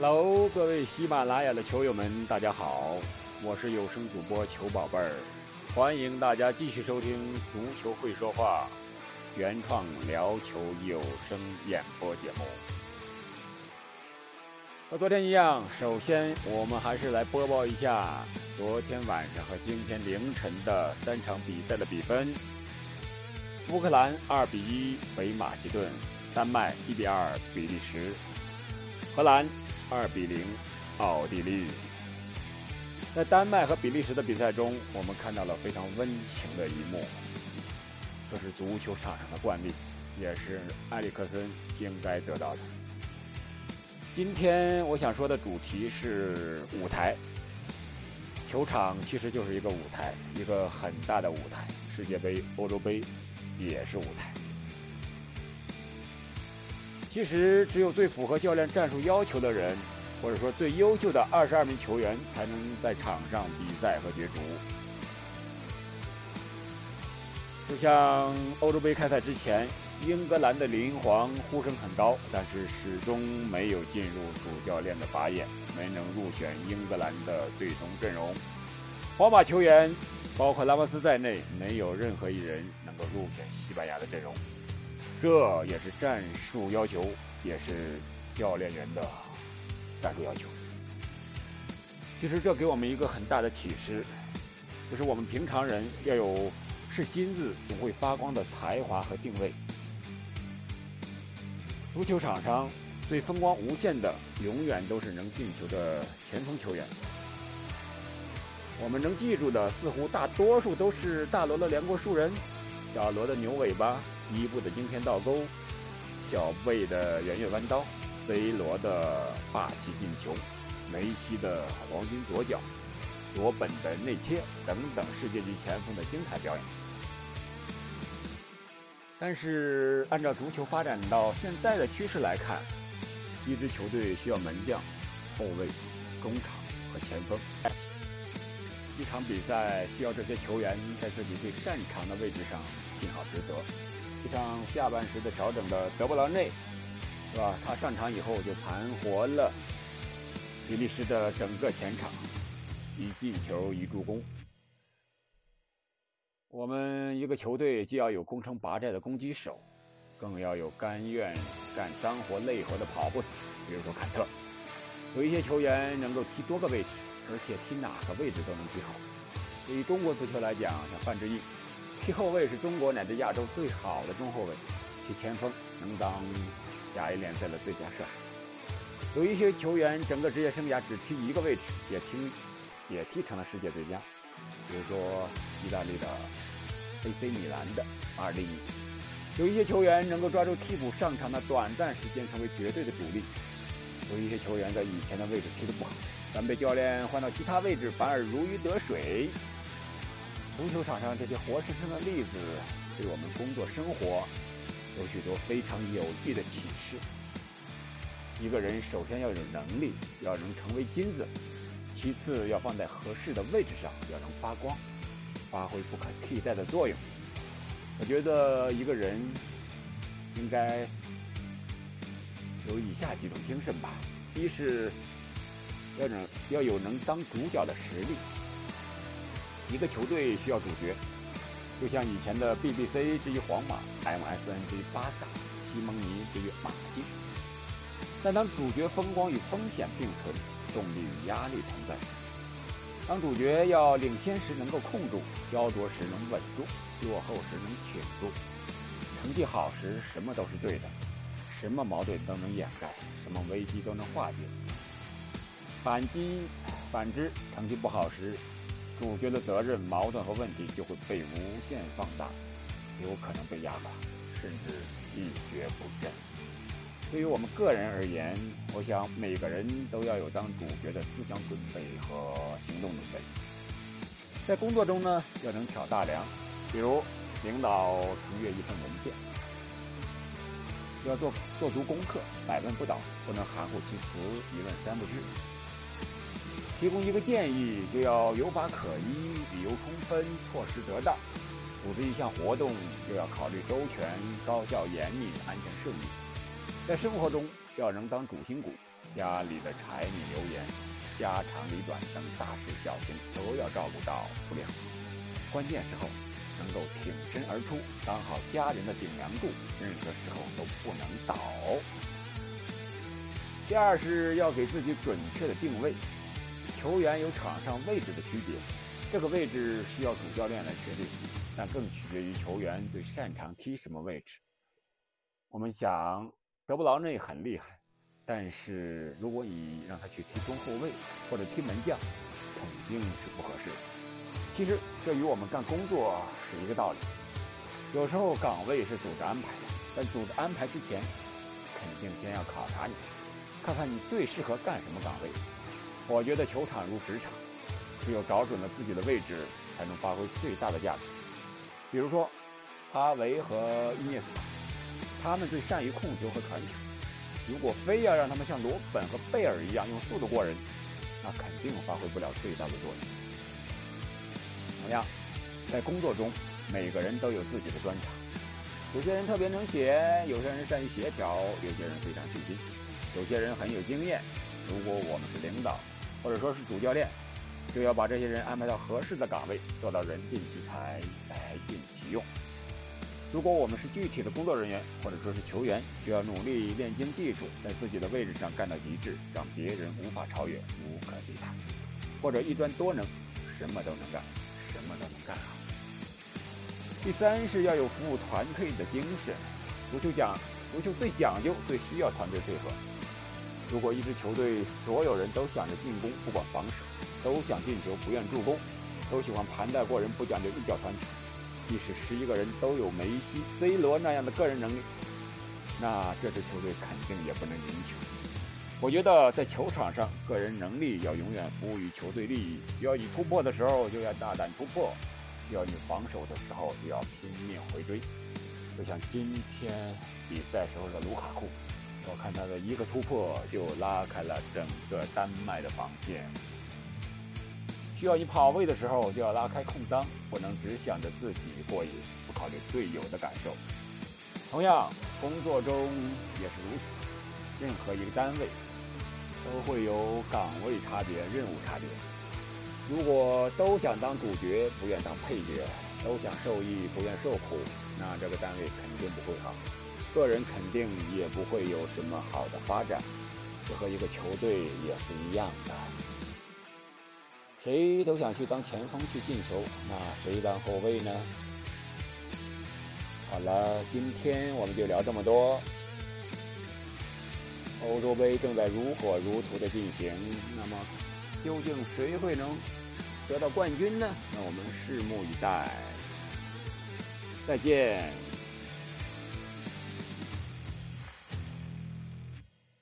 Hello，各位喜马拉雅的球友们，大家好，我是有声主播球宝贝儿，欢迎大家继续收听《足球会说话》原创聊球有声演播节目。和昨天一样，首先我们还是来播报一下昨天晚上和今天凌晨的三场比赛的比分：乌克兰二比一北马其顿，丹麦一比二比利时，荷兰。二比零，奥地利。在丹麦和比利时的比赛中，我们看到了非常温情的一幕。这是足球场上的惯例，也是埃里克森应该得到的。今天我想说的主题是舞台。球场其实就是一个舞台，一个很大的舞台。世界杯、欧洲杯也是舞台。其实，只有最符合教练战术要求的人，或者说最优秀的二十二名球员，才能在场上比赛和角逐。就像欧洲杯开赛之前，英格兰的林皇呼声很高，但是始终没有进入主教练的法眼，没能入选英格兰的最终阵容。皇马球员，包括拉莫斯在内，没有任何一人能够入选西班牙的阵容。这也是战术要求，也是教练员的战术要求。其实这给我们一个很大的启示，就是我们平常人要有是金子总会发光的才华和定位。足球场上最风光无限的，永远都是能进球的前锋球员。我们能记住的，似乎大多数都是大罗的连过树人，小罗的牛尾巴。伊布的惊天倒钩，小贝的圆月弯刀，C 罗的霸气进球，梅西的黄金左脚，罗本的内切等等世界级前锋的精彩表演。但是，按照足球发展到现在的趋势来看，一支球队需要门将、后卫、中场和前锋。一场比赛需要这些球员在自己最擅长的位置上尽好职责。就像下半时的调整的德布劳内，是吧？他上场以后就盘活了比利时的整个前场，一进球一助攻。我们一个球队既要有攻城拔寨的攻击手，更要有甘愿干脏活累活的跑不死。比如说坎特，有一些球员能够踢多个位置，而且踢哪个位置都能踢好。对于中国足球来讲，像范志毅。踢后卫是中国乃至亚洲最好的中后卫，踢前锋能当甲 A 联赛的最佳射手。有一些球员整个职业生涯只踢一个位置，也踢也踢成了世界最佳。比如说意大利的 AC 米兰的阿尔利尼。有一些球员能够抓住替补上场的短暂时间，成为绝对的主力。有一些球员在以前的位置踢得不好，但被教练换到其他位置，反而如鱼得水。足球场上这些活生生的例子，对我们工作生活有许多非常有益的启示。一个人首先要有能力，要能成为金子；其次要放在合适的位置上，要能发光，发挥不可替代的作用。我觉得一个人应该有以下几种精神吧：一是要能要有能当主角的实力。一个球队需要主角，就像以前的 BBC 之于皇马，MSN 之于巴萨，西蒙尼之于马竞。但当主角风光与风险并存，动力与压力同在。当主角要领先时能够控住，焦灼时能稳住，落后时能挺住，成绩好时什么都是对的，什么矛盾都能掩盖，什么危机都能化解。反击，反之，成绩不好时。主角的责任、矛盾和问题就会被无限放大，有可能被压垮，甚至一蹶不振。对于我们个人而言，我想每个人都要有当主角的思想准备和行动准备。在工作中呢，要能挑大梁，比如领导评阅一份文件，要做做足功课，百问不倒，不能含糊其辞，一问三不知。提供一个建议，就要有法可依，理由充分，措施得当；组织一项活动，就要考虑周全、高效、严密、安全、顺利。在生活中，要能当主心骨，家里的柴米油盐、家长里短等大事小情都要照顾到处理好。关键时候能够挺身而出，当好家人的顶梁柱，任何时候都不能倒。第二是要给自己准确的定位。球员有场上位置的区别，这个位置需要主教练来确定，但更取决于球员最擅长踢什么位置。我们想，德布劳内很厉害，但是如果你让他去踢中后卫或者踢门将，肯定是不合适的。其实这与我们干工作是一个道理。有时候岗位是组织安排的，但组织安排之前，肯定先要考察你，看看你最适合干什么岗位。我觉得球场如职场，只有找准了自己的位置，才能发挥最大的价值。比如说，阿维和伊涅斯塔，他们最善于控球和传球。如果非要让他们像罗本和贝尔一样用速度过人，那肯定发挥不了最大的作用。同样，在工作中，每个人都有自己的专长。有些人特别能写，有些人善于协调，有些人非常细心，有些人很有经验。如果我们是领导，或者说是主教练，就要把这些人安排到合适的岗位，做到人尽其才，才尽其用。如果我们是具体的工作人员，或者说是球员，就要努力练精技术，在自己的位置上干到极致，让别人无法超越，无可替代。或者一专多能，什么都能干，什么都能干好。第三是要有服务团队的精神。足球讲，足球最讲究、最需要团队配合。如果一支球队所有人都想着进攻，不管防守，都想进球，不愿助攻，都喜欢盘带过人，不讲究一脚传球，即使十一个人都有梅西、C 罗那样的个人能力，那这支球队肯定也不能赢球。我觉得在球场上，个人能力要永远服务于球队利益。需要你突破的时候，就要大胆突破；需要你防守的时候，就要拼命回追。就像今天比赛时候的卢卡库。我看他的一个突破就拉开了整个丹麦的防线。需要你跑位的时候，就要拉开空当，不能只想着自己过瘾，不考虑队友的感受。同样，工作中也是如此。任何一个单位都会有岗位差别、任务差别。如果都想当主角，不愿当配角；都想受益，不愿受苦，那这个单位肯定不会好。个人肯定也不会有什么好的发展，这和一个球队也是一样的。谁都想去当前锋去进球，那谁当后卫呢？好了，今天我们就聊这么多。欧洲杯正在如火如荼的进行，那么究竟谁会能得到冠军呢？那我们拭目以待。再见。